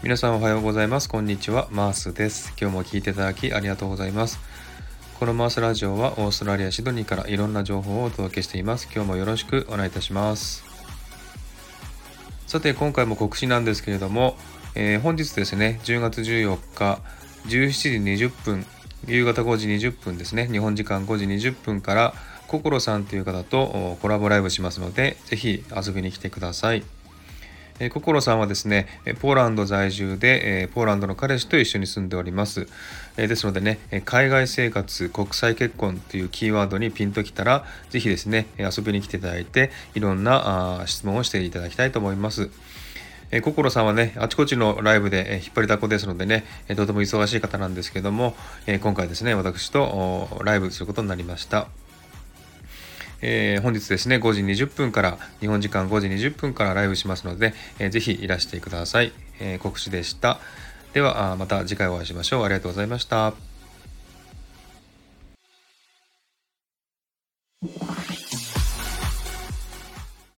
皆さんおはようございます。こんにちは。マースです。今日も聞いていただきありがとうございます。このマースラジオはオーストラリア・シドニーからいろんな情報をお届けしています。今日もよろしくお願いいたします。さて、今回も告知なんですけれども、えー本日ですね、10月14日、17時20分、夕方5時20分ですね、日本時間5時20分から、心さんという方とコラボライブしますので、ぜひ遊びに来てください。え、心さんはですね、ポーランド在住で、えポーランドの彼氏と一緒に住んでおります。えですのでね、海外生活、国際結婚というキーワードにピンときたら、ぜひですね、遊びに来ていただいて、いろんな質問をしていただきたいと思います。えー、心さんはね、あちこちのライブで、え引っ張りだこですのでね、えとても忙しい方なんですけども、え今回ですね、私とライブすることになりました。えー本日ですね、5時20分から、日本時間5時20分からライブしますので、えーぜひいらしてください。えー告知でした。では、また次回お会いしましょう。ありがとうございました。